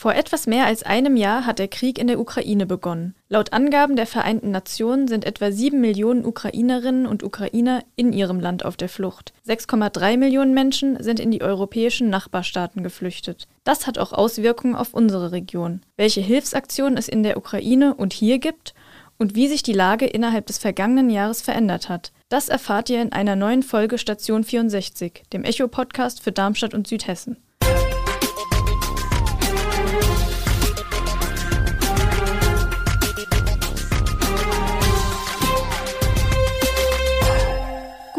Vor etwas mehr als einem Jahr hat der Krieg in der Ukraine begonnen. Laut Angaben der Vereinten Nationen sind etwa sieben Millionen Ukrainerinnen und Ukrainer in ihrem Land auf der Flucht. 6,3 Millionen Menschen sind in die europäischen Nachbarstaaten geflüchtet. Das hat auch Auswirkungen auf unsere Region. Welche Hilfsaktionen es in der Ukraine und hier gibt und wie sich die Lage innerhalb des vergangenen Jahres verändert hat. Das erfahrt ihr in einer neuen Folge Station 64, dem Echo-Podcast für Darmstadt und Südhessen.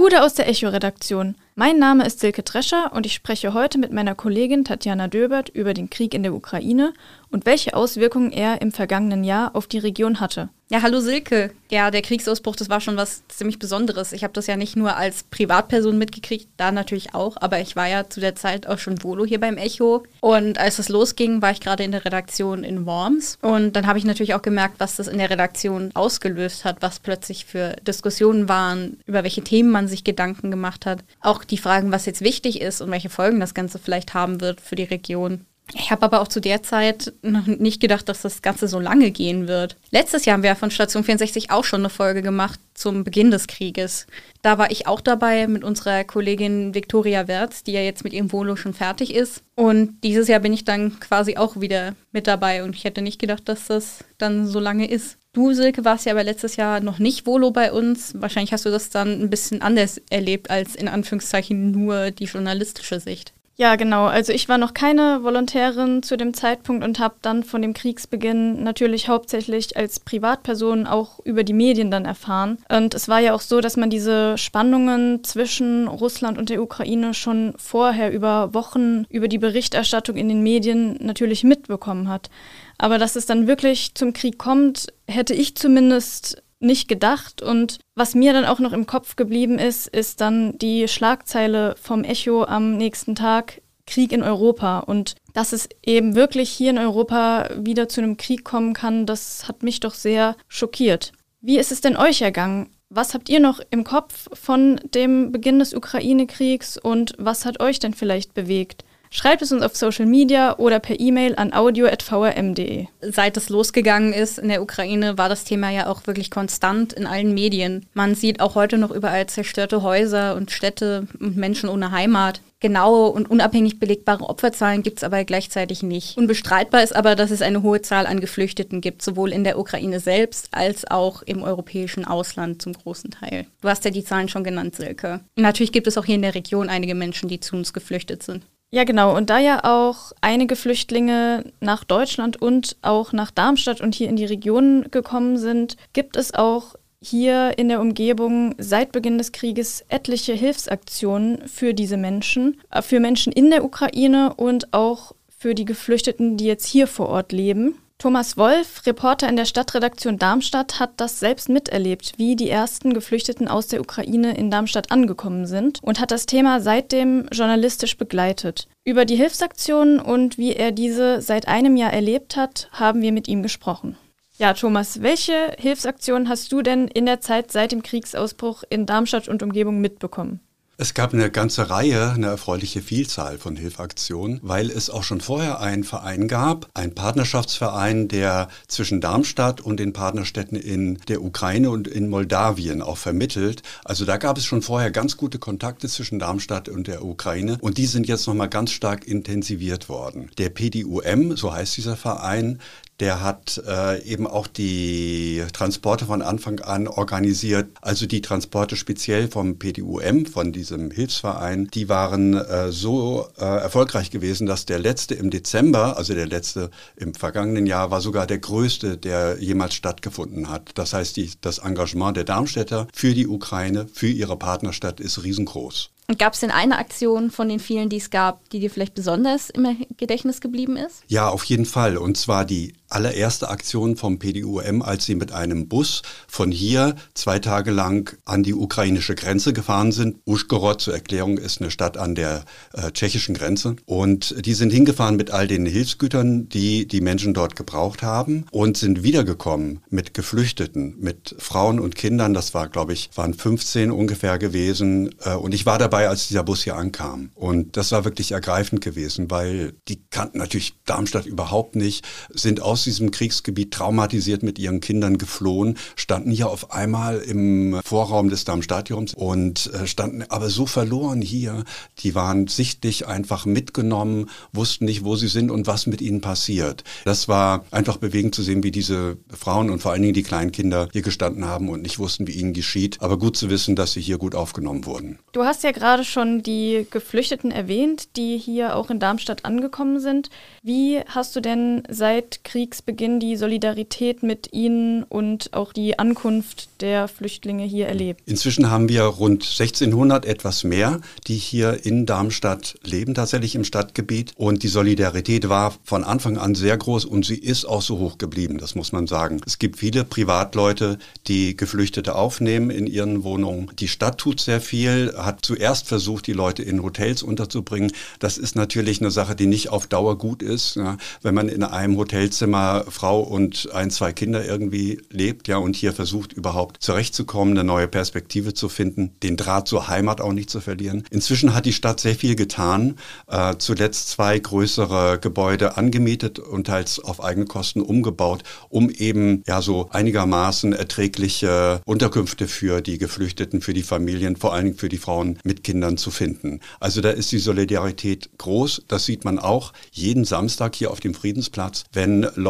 Gude aus der Echo-Redaktion. Mein Name ist Silke Drescher und ich spreche heute mit meiner Kollegin Tatjana Döbert über den Krieg in der Ukraine und welche Auswirkungen er im vergangenen Jahr auf die Region hatte. Ja, hallo Silke. Ja, der Kriegsausbruch, das war schon was ziemlich Besonderes. Ich habe das ja nicht nur als Privatperson mitgekriegt, da natürlich auch, aber ich war ja zu der Zeit auch schon Volo hier beim Echo. Und als es losging, war ich gerade in der Redaktion in Worms. Und dann habe ich natürlich auch gemerkt, was das in der Redaktion ausgelöst hat, was plötzlich für Diskussionen waren, über welche Themen man sich Gedanken gemacht hat. Auch die Fragen, was jetzt wichtig ist und welche Folgen das Ganze vielleicht haben wird für die Region. Ich habe aber auch zu der Zeit noch nicht gedacht, dass das Ganze so lange gehen wird. Letztes Jahr haben wir von Station 64 auch schon eine Folge gemacht zum Beginn des Krieges. Da war ich auch dabei mit unserer Kollegin Viktoria Wertz, die ja jetzt mit ihrem Volo schon fertig ist. Und dieses Jahr bin ich dann quasi auch wieder mit dabei und ich hätte nicht gedacht, dass das dann so lange ist. Du, Silke, warst ja aber letztes Jahr noch nicht Volo bei uns. Wahrscheinlich hast du das dann ein bisschen anders erlebt als in Anführungszeichen nur die journalistische Sicht. Ja, genau. Also ich war noch keine Volontärin zu dem Zeitpunkt und habe dann von dem Kriegsbeginn natürlich hauptsächlich als Privatperson auch über die Medien dann erfahren. Und es war ja auch so, dass man diese Spannungen zwischen Russland und der Ukraine schon vorher über Wochen über die Berichterstattung in den Medien natürlich mitbekommen hat. Aber dass es dann wirklich zum Krieg kommt, hätte ich zumindest nicht gedacht. Und was mir dann auch noch im Kopf geblieben ist, ist dann die Schlagzeile vom Echo am nächsten Tag, Krieg in Europa. Und dass es eben wirklich hier in Europa wieder zu einem Krieg kommen kann, das hat mich doch sehr schockiert. Wie ist es denn euch ergangen? Was habt ihr noch im Kopf von dem Beginn des Ukraine-Kriegs und was hat euch denn vielleicht bewegt? Schreibt es uns auf Social Media oder per E-Mail an audio.vrm.de. Seit es losgegangen ist in der Ukraine, war das Thema ja auch wirklich konstant in allen Medien. Man sieht auch heute noch überall zerstörte Häuser und Städte und Menschen ohne Heimat. Genaue und unabhängig belegbare Opferzahlen gibt es aber gleichzeitig nicht. Unbestreitbar ist aber, dass es eine hohe Zahl an Geflüchteten gibt, sowohl in der Ukraine selbst als auch im europäischen Ausland zum großen Teil. Du hast ja die Zahlen schon genannt, Silke. Natürlich gibt es auch hier in der Region einige Menschen, die zu uns geflüchtet sind. Ja, genau. Und da ja auch einige Flüchtlinge nach Deutschland und auch nach Darmstadt und hier in die Region gekommen sind, gibt es auch hier in der Umgebung seit Beginn des Krieges etliche Hilfsaktionen für diese Menschen, äh, für Menschen in der Ukraine und auch für die Geflüchteten, die jetzt hier vor Ort leben. Thomas Wolf, Reporter in der Stadtredaktion Darmstadt, hat das selbst miterlebt, wie die ersten Geflüchteten aus der Ukraine in Darmstadt angekommen sind und hat das Thema seitdem journalistisch begleitet. Über die Hilfsaktionen und wie er diese seit einem Jahr erlebt hat, haben wir mit ihm gesprochen. Ja, Thomas, welche Hilfsaktionen hast du denn in der Zeit seit dem Kriegsausbruch in Darmstadt und Umgebung mitbekommen? Es gab eine ganze Reihe, eine erfreuliche Vielzahl von Hilfaktionen, weil es auch schon vorher einen Verein gab, einen Partnerschaftsverein, der zwischen Darmstadt und den Partnerstädten in der Ukraine und in Moldawien auch vermittelt. Also da gab es schon vorher ganz gute Kontakte zwischen Darmstadt und der Ukraine und die sind jetzt nochmal ganz stark intensiviert worden. Der PDUM, so heißt dieser Verein, der hat äh, eben auch die Transporte von Anfang an organisiert. Also die Transporte speziell vom PDUM, von diesem Hilfsverein, die waren äh, so äh, erfolgreich gewesen, dass der letzte im Dezember, also der letzte im vergangenen Jahr, war sogar der größte, der jemals stattgefunden hat. Das heißt, die, das Engagement der Darmstädter für die Ukraine, für ihre Partnerstadt ist riesengroß. Und gab es denn eine Aktion von den vielen, die es gab, die dir vielleicht besonders im Gedächtnis geblieben ist? Ja, auf jeden Fall. Und zwar die allererste Aktion vom PDUM, als sie mit einem Bus von hier zwei Tage lang an die ukrainische Grenze gefahren sind. Uschgorod zur Erklärung ist eine Stadt an der äh, tschechischen Grenze. Und die sind hingefahren mit all den Hilfsgütern, die die Menschen dort gebraucht haben und sind wiedergekommen mit Geflüchteten, mit Frauen und Kindern. Das war, glaube ich, waren 15 ungefähr gewesen. Äh, und ich war dabei, als dieser Bus hier ankam. Und das war wirklich ergreifend gewesen, weil die kannten natürlich Darmstadt überhaupt nicht, sind aus diesem Kriegsgebiet traumatisiert mit ihren Kindern geflohen, standen hier auf einmal im Vorraum des Darmstadions und äh, standen aber so verloren hier. Die waren sichtlich einfach mitgenommen, wussten nicht, wo sie sind und was mit ihnen passiert. Das war einfach bewegend zu sehen, wie diese Frauen und vor allen Dingen die kleinen Kinder hier gestanden haben und nicht wussten, wie ihnen geschieht. Aber gut zu wissen, dass sie hier gut aufgenommen wurden. Du hast ja gerade schon die Geflüchteten erwähnt, die hier auch in Darmstadt angekommen sind. Wie hast du denn seit Kriegsbeginn die Solidarität mit ihnen und auch die Ankunft der Flüchtlinge hier erlebt? Inzwischen haben wir rund 1600 etwas mehr, die hier in Darmstadt leben, tatsächlich im Stadtgebiet. Und die Solidarität war von Anfang an sehr groß und sie ist auch so hoch geblieben, das muss man sagen. Es gibt viele Privatleute, die Geflüchtete aufnehmen in ihren Wohnungen. Die Stadt tut sehr viel, hat zuerst versucht, die Leute in Hotels unterzubringen. Das ist natürlich eine Sache, die nicht auf Dauer gut ist. Wenn man in einem Hotelzimmer Frau und ein, zwei Kinder irgendwie lebt, ja, und hier versucht überhaupt zurechtzukommen, eine neue Perspektive zu finden, den Draht zur Heimat auch nicht zu verlieren. Inzwischen hat die Stadt sehr viel getan, äh, zuletzt zwei größere Gebäude angemietet und teils auf eigene Kosten umgebaut, um eben ja so einigermaßen erträgliche Unterkünfte für die Geflüchteten, für die Familien, vor allen Dingen für die Frauen mit Kindern zu finden. Also da ist die Solidarität groß. Das sieht man auch jeden Samstag hier auf dem Friedensplatz, wenn Leute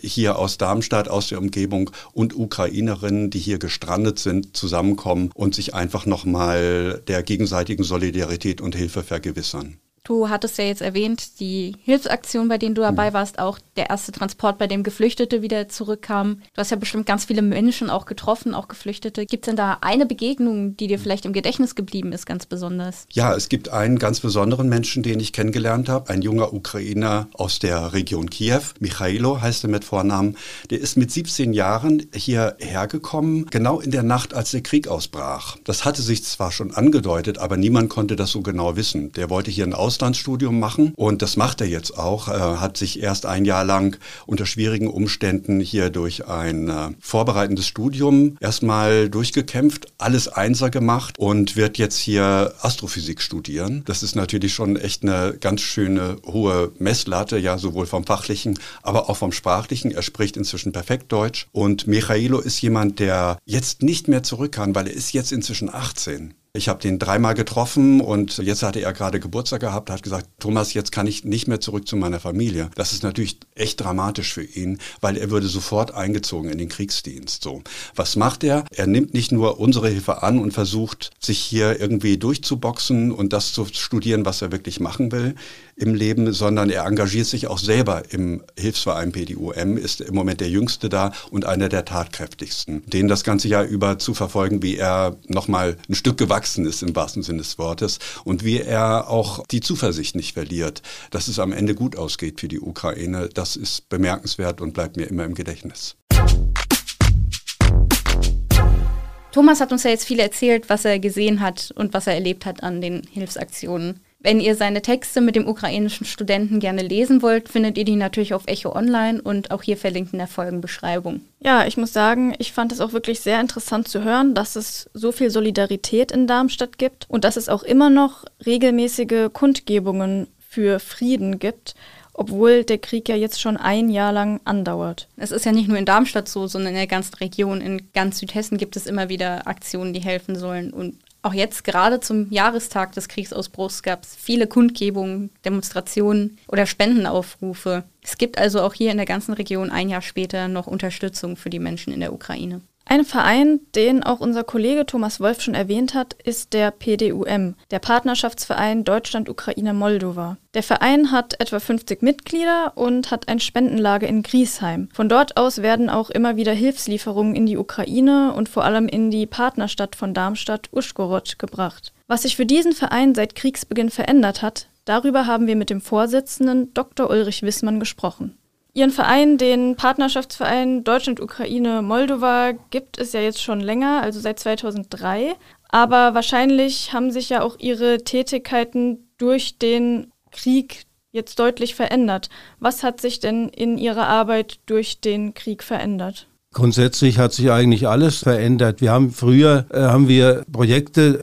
hier aus Darmstadt, aus der Umgebung und Ukrainerinnen, die hier gestrandet sind, zusammenkommen und sich einfach nochmal der gegenseitigen Solidarität und Hilfe vergewissern. Du hattest ja jetzt erwähnt, die Hilfsaktion, bei denen du dabei mhm. warst, auch der erste Transport, bei dem Geflüchtete wieder zurückkamen. Du hast ja bestimmt ganz viele Menschen auch getroffen, auch Geflüchtete. Gibt es denn da eine Begegnung, die dir vielleicht im Gedächtnis geblieben ist, ganz besonders? Ja, es gibt einen ganz besonderen Menschen, den ich kennengelernt habe. Ein junger Ukrainer aus der Region Kiew. Michailo heißt er mit Vornamen. Der ist mit 17 Jahren hierher gekommen, genau in der Nacht, als der Krieg ausbrach. Das hatte sich zwar schon angedeutet, aber niemand konnte das so genau wissen. Der wollte hier ein Aus Auslandsstudium machen und das macht er jetzt auch. Er hat sich erst ein Jahr lang unter schwierigen Umständen hier durch ein äh, vorbereitendes Studium erstmal durchgekämpft, alles Einser gemacht und wird jetzt hier Astrophysik studieren. Das ist natürlich schon echt eine ganz schöne hohe Messlatte, ja, sowohl vom fachlichen, aber auch vom sprachlichen. Er spricht inzwischen perfekt Deutsch und Michailo ist jemand, der jetzt nicht mehr zurück kann, weil er ist jetzt inzwischen 18. Ich habe den dreimal getroffen und jetzt hatte er gerade Geburtstag gehabt, hat gesagt, Thomas, jetzt kann ich nicht mehr zurück zu meiner Familie. Das ist natürlich echt dramatisch für ihn, weil er würde sofort eingezogen in den Kriegsdienst. So, was macht er? Er nimmt nicht nur unsere Hilfe an und versucht, sich hier irgendwie durchzuboxen und das zu studieren, was er wirklich machen will im Leben, sondern er engagiert sich auch selber im Hilfsverein PDUM, ist im Moment der Jüngste da und einer der tatkräftigsten. Den das ganze Jahr über zu verfolgen, wie er nochmal ein Stück gewachsen gewachsen ist im wahrsten Sinne des Wortes und wie er auch die Zuversicht nicht verliert, dass es am Ende gut ausgeht für die Ukraine. Das ist bemerkenswert und bleibt mir immer im Gedächtnis. Thomas hat uns ja jetzt viel erzählt, was er gesehen hat und was er erlebt hat an den Hilfsaktionen. Wenn ihr seine Texte mit dem ukrainischen Studenten gerne lesen wollt, findet ihr die natürlich auf Echo Online und auch hier verlinkt in der Folgenbeschreibung. Ja, ich muss sagen, ich fand es auch wirklich sehr interessant zu hören, dass es so viel Solidarität in Darmstadt gibt und dass es auch immer noch regelmäßige Kundgebungen für Frieden gibt obwohl der Krieg ja jetzt schon ein Jahr lang andauert. Es ist ja nicht nur in Darmstadt so, sondern in der ganzen Region, in ganz Südhessen gibt es immer wieder Aktionen, die helfen sollen. Und auch jetzt gerade zum Jahrestag des Kriegsausbruchs gab es viele Kundgebungen, Demonstrationen oder Spendenaufrufe. Es gibt also auch hier in der ganzen Region ein Jahr später noch Unterstützung für die Menschen in der Ukraine. Ein Verein, den auch unser Kollege Thomas Wolf schon erwähnt hat, ist der PDUM, der Partnerschaftsverein Deutschland-Ukraine-Moldova. Der Verein hat etwa 50 Mitglieder und hat ein Spendenlager in Griesheim. Von dort aus werden auch immer wieder Hilfslieferungen in die Ukraine und vor allem in die Partnerstadt von Darmstadt, Uschgorod, gebracht. Was sich für diesen Verein seit Kriegsbeginn verändert hat, darüber haben wir mit dem Vorsitzenden Dr. Ulrich Wissmann gesprochen. Ihren Verein, den Partnerschaftsverein Deutschland, Ukraine, Moldova, gibt es ja jetzt schon länger, also seit 2003. Aber wahrscheinlich haben sich ja auch Ihre Tätigkeiten durch den Krieg jetzt deutlich verändert. Was hat sich denn in Ihrer Arbeit durch den Krieg verändert? Grundsätzlich hat sich eigentlich alles verändert. Wir haben früher äh, haben wir Projekte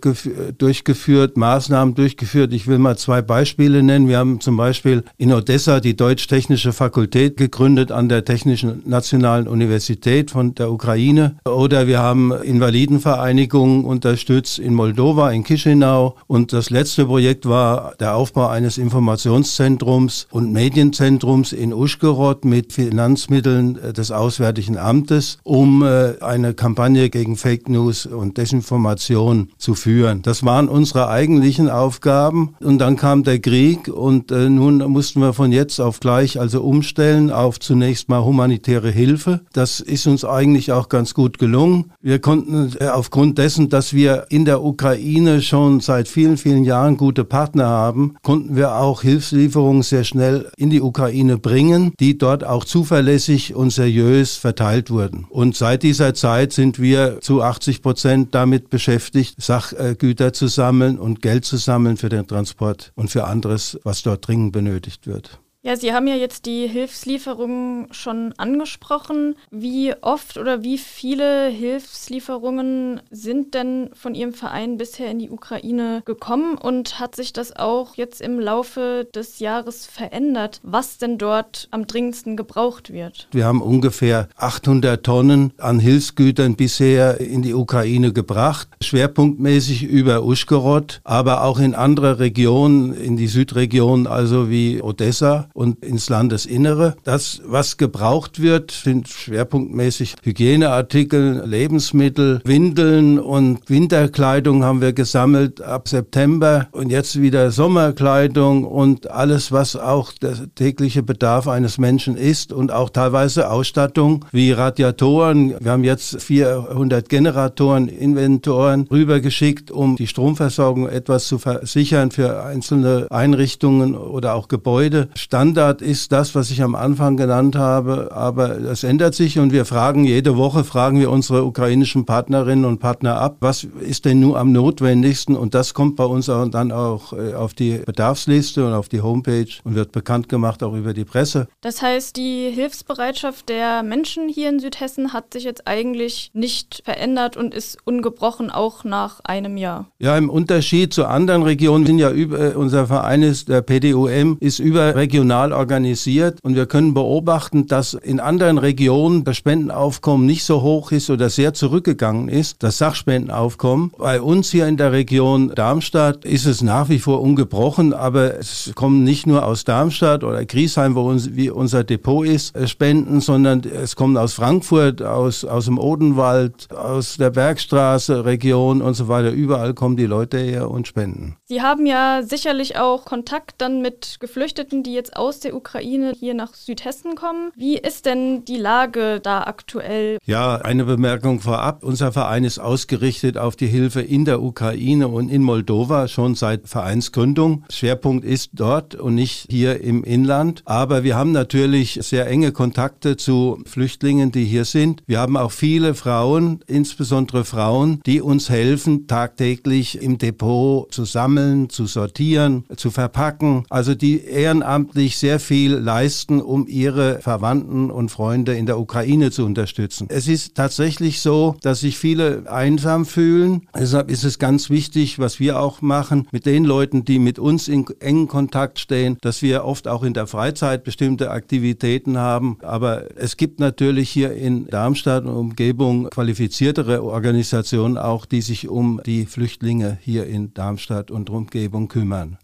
durchgeführt, Maßnahmen durchgeführt. Ich will mal zwei Beispiele nennen. Wir haben zum Beispiel in Odessa die Deutsch-Technische Fakultät gegründet an der Technischen Nationalen Universität von der Ukraine. Oder wir haben Invalidenvereinigungen unterstützt in Moldova, in Chisinau. Und das letzte Projekt war der Aufbau eines Informationszentrums und Medienzentrums in Uschgorod mit Finanzmitteln des Auswärtigen Amtes Landes, um äh, eine Kampagne gegen Fake News und Desinformation zu führen. Das waren unsere eigentlichen Aufgaben. Und dann kam der Krieg und äh, nun mussten wir von jetzt auf gleich also umstellen auf zunächst mal humanitäre Hilfe. Das ist uns eigentlich auch ganz gut gelungen. Wir konnten äh, aufgrund dessen, dass wir in der Ukraine schon seit vielen, vielen Jahren gute Partner haben, konnten wir auch Hilfslieferungen sehr schnell in die Ukraine bringen, die dort auch zuverlässig und seriös verteilt wurden werden. Und seit dieser Zeit sind wir zu 80 Prozent damit beschäftigt, Sachgüter zu sammeln und Geld zu sammeln für den Transport und für anderes, was dort dringend benötigt wird. Ja, Sie haben ja jetzt die Hilfslieferungen schon angesprochen. Wie oft oder wie viele Hilfslieferungen sind denn von Ihrem Verein bisher in die Ukraine gekommen und hat sich das auch jetzt im Laufe des Jahres verändert, was denn dort am dringendsten gebraucht wird? Wir haben ungefähr 800 Tonnen an Hilfsgütern bisher in die Ukraine gebracht, schwerpunktmäßig über Uschgorod, aber auch in andere Regionen, in die Südregion, also wie Odessa und ins Landesinnere. Das, was gebraucht wird, sind schwerpunktmäßig Hygieneartikel, Lebensmittel, Windeln und Winterkleidung haben wir gesammelt ab September und jetzt wieder Sommerkleidung und alles, was auch der tägliche Bedarf eines Menschen ist und auch teilweise Ausstattung wie Radiatoren. Wir haben jetzt 400 Generatoren, Inventoren rübergeschickt, um die Stromversorgung etwas zu versichern für einzelne Einrichtungen oder auch Gebäude. Standard ist das, was ich am Anfang genannt habe, aber es ändert sich und wir fragen jede Woche, fragen wir unsere ukrainischen Partnerinnen und Partner ab, was ist denn nun am notwendigsten und das kommt bei uns auch dann auch äh, auf die Bedarfsliste und auf die Homepage und wird bekannt gemacht auch über die Presse. Das heißt, die Hilfsbereitschaft der Menschen hier in Südhessen hat sich jetzt eigentlich nicht verändert und ist ungebrochen auch nach einem Jahr. Ja, im Unterschied zu anderen Regionen sind ja über, unser Verein ist, der PDUM, ist überregional regional organisiert und wir können beobachten, dass in anderen Regionen das Spendenaufkommen nicht so hoch ist oder sehr zurückgegangen ist, das Sachspendenaufkommen. Bei uns hier in der Region Darmstadt ist es nach wie vor ungebrochen, aber es kommen nicht nur aus Darmstadt oder Griesheim, wo uns, wie unser Depot ist, äh, Spenden, sondern es kommen aus Frankfurt, aus, aus dem Odenwald, aus der Bergstraße Region und so weiter. Überall kommen die Leute her und spenden. Sie haben ja sicherlich auch Kontakt dann mit Geflüchteten, die jetzt aus der Ukraine hier nach Südhessen kommen. Wie ist denn die Lage da aktuell? Ja, eine Bemerkung vorab. Unser Verein ist ausgerichtet auf die Hilfe in der Ukraine und in Moldova schon seit Vereinsgründung. Schwerpunkt ist dort und nicht hier im Inland. Aber wir haben natürlich sehr enge Kontakte zu Flüchtlingen, die hier sind. Wir haben auch viele Frauen, insbesondere Frauen, die uns helfen, tagtäglich im Depot zu sammeln, zu sortieren, zu verpacken. Also die ehrenamtlich wirklich sehr viel leisten, um ihre Verwandten und Freunde in der Ukraine zu unterstützen. Es ist tatsächlich so, dass sich viele einsam fühlen. Deshalb ist es ganz wichtig, was wir auch machen, mit den Leuten, die mit uns in engen Kontakt stehen, dass wir oft auch in der Freizeit bestimmte Aktivitäten haben. Aber es gibt natürlich hier in Darmstadt und Umgebung qualifiziertere Organisationen auch, die sich um die Flüchtlinge hier in Darmstadt und Umgebung kümmern.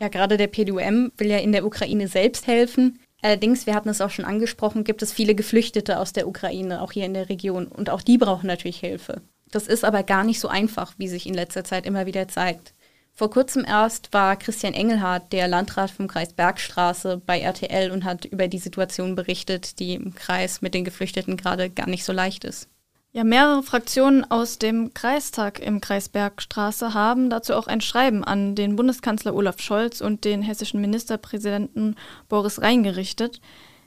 Ja, gerade der PDUM will ja in der Ukraine selbst helfen. Allerdings, wir hatten es auch schon angesprochen, gibt es viele Geflüchtete aus der Ukraine, auch hier in der Region. Und auch die brauchen natürlich Hilfe. Das ist aber gar nicht so einfach, wie sich in letzter Zeit immer wieder zeigt. Vor kurzem erst war Christian Engelhardt, der Landrat vom Kreis Bergstraße, bei RTL und hat über die Situation berichtet, die im Kreis mit den Geflüchteten gerade gar nicht so leicht ist. Ja, mehrere Fraktionen aus dem Kreistag im Kreis Bergstraße haben dazu auch ein Schreiben an den Bundeskanzler Olaf Scholz und den hessischen Ministerpräsidenten Boris Rhein gerichtet.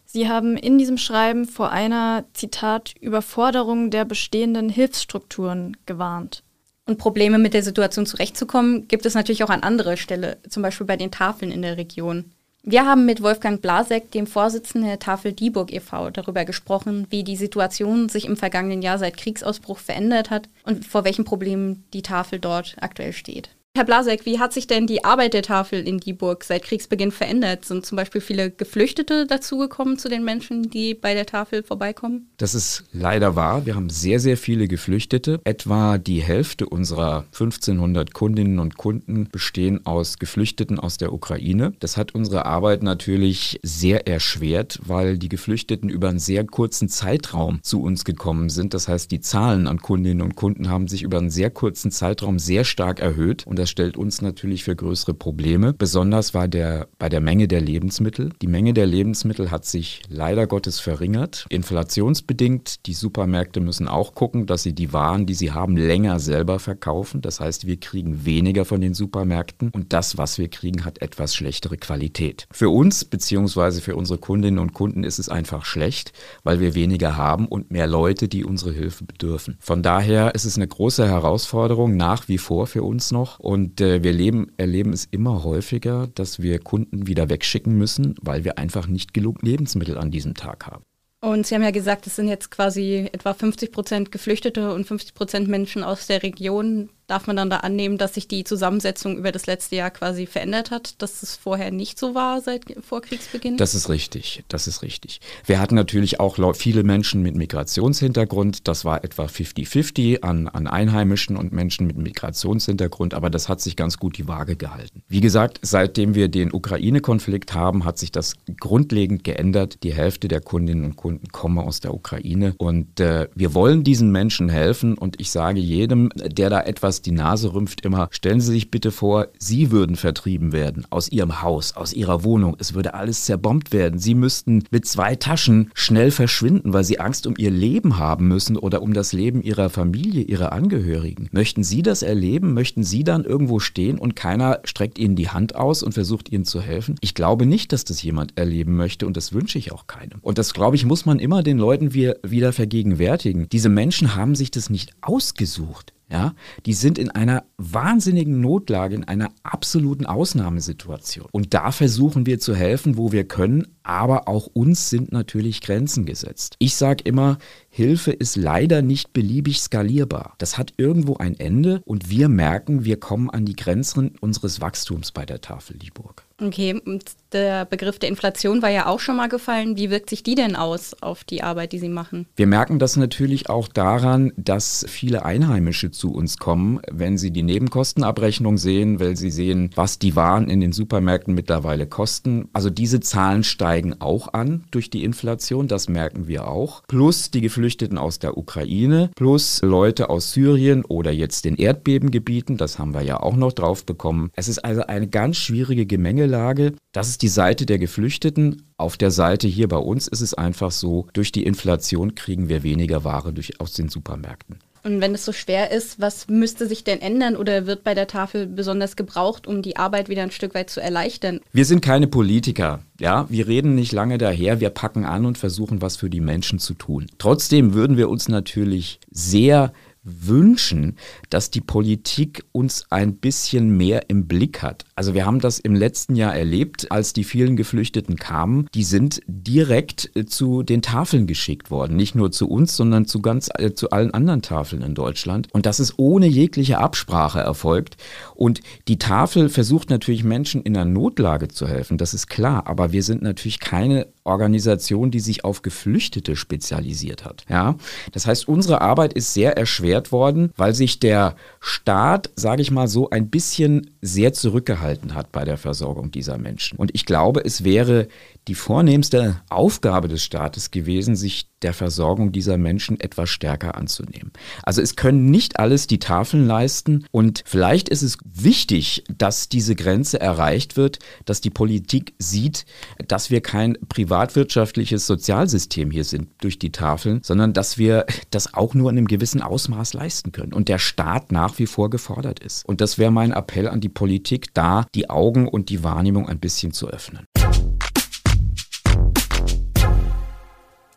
Sie haben in diesem Schreiben vor einer, Zitat, Überforderung der bestehenden Hilfsstrukturen gewarnt. Und Probleme mit der Situation zurechtzukommen, gibt es natürlich auch an anderer Stelle, zum Beispiel bei den Tafeln in der Region. Wir haben mit Wolfgang Blasek, dem Vorsitzenden der Tafel Dieburg e.V., darüber gesprochen, wie die Situation sich im vergangenen Jahr seit Kriegsausbruch verändert hat und vor welchen Problemen die Tafel dort aktuell steht. Herr Blasek, wie hat sich denn die Arbeit der Tafel in Dieburg seit Kriegsbeginn verändert? Sind zum Beispiel viele Geflüchtete dazugekommen zu den Menschen, die bei der Tafel vorbeikommen? Das ist leider wahr. Wir haben sehr, sehr viele Geflüchtete. Etwa die Hälfte unserer 1500 Kundinnen und Kunden bestehen aus Geflüchteten aus der Ukraine. Das hat unsere Arbeit natürlich sehr erschwert, weil die Geflüchteten über einen sehr kurzen Zeitraum zu uns gekommen sind. Das heißt, die Zahlen an Kundinnen und Kunden haben sich über einen sehr kurzen Zeitraum sehr stark erhöht. Und das das stellt uns natürlich für größere Probleme. Besonders war der bei der Menge der Lebensmittel. Die Menge der Lebensmittel hat sich leider Gottes verringert. Inflationsbedingt. Die Supermärkte müssen auch gucken, dass sie die Waren, die sie haben, länger selber verkaufen. Das heißt, wir kriegen weniger von den Supermärkten und das, was wir kriegen, hat etwas schlechtere Qualität. Für uns bzw. für unsere Kundinnen und Kunden ist es einfach schlecht, weil wir weniger haben und mehr Leute, die unsere Hilfe bedürfen. Von daher ist es eine große Herausforderung nach wie vor für uns noch. Und und äh, wir leben, erleben es immer häufiger, dass wir Kunden wieder wegschicken müssen, weil wir einfach nicht genug Lebensmittel an diesem Tag haben. Und Sie haben ja gesagt, es sind jetzt quasi etwa 50 Prozent Geflüchtete und 50 Prozent Menschen aus der Region. Darf man dann da annehmen, dass sich die Zusammensetzung über das letzte Jahr quasi verändert hat, dass es vorher nicht so war seit Vorkriegsbeginn? Das ist richtig, das ist richtig. Wir hatten natürlich auch viele Menschen mit Migrationshintergrund. Das war etwa 50-50 an, an Einheimischen und Menschen mit Migrationshintergrund, aber das hat sich ganz gut die Waage gehalten. Wie gesagt, seitdem wir den Ukraine-Konflikt haben, hat sich das grundlegend geändert. Die Hälfte der Kundinnen und Kunden kommen aus der Ukraine und äh, wir wollen diesen Menschen helfen und ich sage jedem, der da etwas was die Nase rümpft immer, stellen Sie sich bitte vor, Sie würden vertrieben werden aus Ihrem Haus, aus Ihrer Wohnung. Es würde alles zerbombt werden. Sie müssten mit zwei Taschen schnell verschwinden, weil Sie Angst um Ihr Leben haben müssen oder um das Leben Ihrer Familie, Ihrer Angehörigen. Möchten Sie das erleben? Möchten Sie dann irgendwo stehen und keiner streckt Ihnen die Hand aus und versucht Ihnen zu helfen? Ich glaube nicht, dass das jemand erleben möchte und das wünsche ich auch keinem. Und das, glaube ich, muss man immer den Leuten wieder vergegenwärtigen. Diese Menschen haben sich das nicht ausgesucht. Ja, die sind in einer wahnsinnigen Notlage, in einer absoluten Ausnahmesituation. Und da versuchen wir zu helfen, wo wir können, aber auch uns sind natürlich Grenzen gesetzt. Ich sage immer, Hilfe ist leider nicht beliebig skalierbar. Das hat irgendwo ein Ende und wir merken, wir kommen an die Grenzen unseres Wachstums bei der Tafel Lieburg. Okay, und der Begriff der Inflation war ja auch schon mal gefallen. Wie wirkt sich die denn aus auf die Arbeit, die Sie machen? Wir merken das natürlich auch daran, dass viele Einheimische zu uns kommen, wenn sie die Nebenkostenabrechnung sehen, weil sie sehen, was die Waren in den Supermärkten mittlerweile kosten. Also diese Zahlen steigen auch an durch die Inflation, das merken wir auch. Plus die Geflüchteten aus der Ukraine, plus Leute aus Syrien oder jetzt den Erdbebengebieten, das haben wir ja auch noch drauf bekommen. Es ist also eine ganz schwierige Gemenge Gemengelage. Das ist die Seite der Geflüchteten. Auf der Seite hier bei uns ist es einfach so, durch die Inflation kriegen wir weniger Ware durch, aus den Supermärkten. Und wenn es so schwer ist, was müsste sich denn ändern oder wird bei der Tafel besonders gebraucht, um die Arbeit wieder ein Stück weit zu erleichtern? Wir sind keine Politiker. Ja, wir reden nicht lange daher, wir packen an und versuchen was für die Menschen zu tun. Trotzdem würden wir uns natürlich sehr wünschen, dass die Politik uns ein bisschen mehr im Blick hat. Also wir haben das im letzten Jahr erlebt, als die vielen Geflüchteten kamen. Die sind direkt äh, zu den Tafeln geschickt worden. Nicht nur zu uns, sondern zu ganz, äh, zu allen anderen Tafeln in Deutschland. Und das ist ohne jegliche Absprache erfolgt. Und die Tafel versucht natürlich Menschen in einer Notlage zu helfen. Das ist klar. Aber wir sind natürlich keine Organisation, die sich auf Geflüchtete spezialisiert hat. Ja, das heißt, unsere Arbeit ist sehr erschwert worden, weil sich der Staat, sage ich mal so, ein bisschen sehr zurückgehalten hat bei der Versorgung dieser Menschen. Und ich glaube, es wäre die vornehmste Aufgabe des Staates gewesen, sich der Versorgung dieser Menschen etwas stärker anzunehmen. Also es können nicht alles die Tafeln leisten und vielleicht ist es wichtig, dass diese Grenze erreicht wird, dass die Politik sieht, dass wir kein Privat privatwirtschaftliches Sozialsystem hier sind durch die Tafeln, sondern dass wir das auch nur in einem gewissen Ausmaß leisten können und der Staat nach wie vor gefordert ist. Und das wäre mein Appell an die Politik, da die Augen und die Wahrnehmung ein bisschen zu öffnen.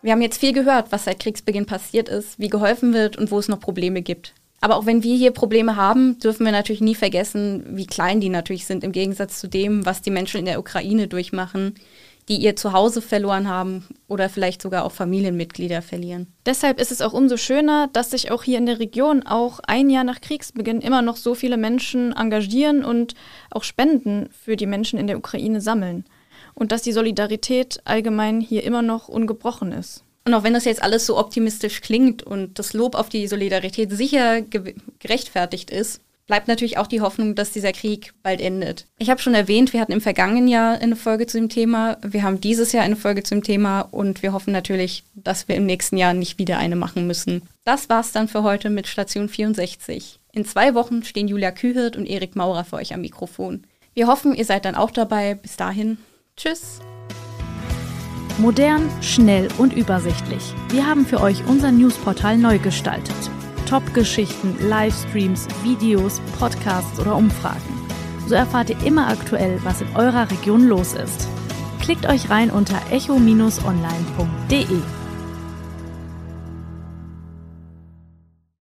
Wir haben jetzt viel gehört, was seit Kriegsbeginn passiert ist, wie geholfen wird und wo es noch Probleme gibt. Aber auch wenn wir hier Probleme haben, dürfen wir natürlich nie vergessen, wie klein die natürlich sind im Gegensatz zu dem, was die Menschen in der Ukraine durchmachen, die ihr Zuhause verloren haben oder vielleicht sogar auch Familienmitglieder verlieren. Deshalb ist es auch umso schöner, dass sich auch hier in der Region auch ein Jahr nach Kriegsbeginn immer noch so viele Menschen engagieren und auch Spenden für die Menschen in der Ukraine sammeln. Und dass die Solidarität allgemein hier immer noch ungebrochen ist. Und auch wenn das jetzt alles so optimistisch klingt und das Lob auf die Solidarität sicher ge gerechtfertigt ist, bleibt natürlich auch die Hoffnung, dass dieser Krieg bald endet. Ich habe schon erwähnt, wir hatten im vergangenen Jahr eine Folge zu dem Thema, wir haben dieses Jahr eine Folge zu dem Thema und wir hoffen natürlich, dass wir im nächsten Jahr nicht wieder eine machen müssen. Das war's dann für heute mit Station 64. In zwei Wochen stehen Julia Kühirt und Erik Maurer für euch am Mikrofon. Wir hoffen, ihr seid dann auch dabei. Bis dahin, tschüss. Modern, schnell und übersichtlich. Wir haben für euch unser Newsportal neu gestaltet. Top-Geschichten, Livestreams, Videos, Podcasts oder Umfragen. So erfahrt ihr immer aktuell, was in eurer Region los ist. Klickt euch rein unter echo-online.de.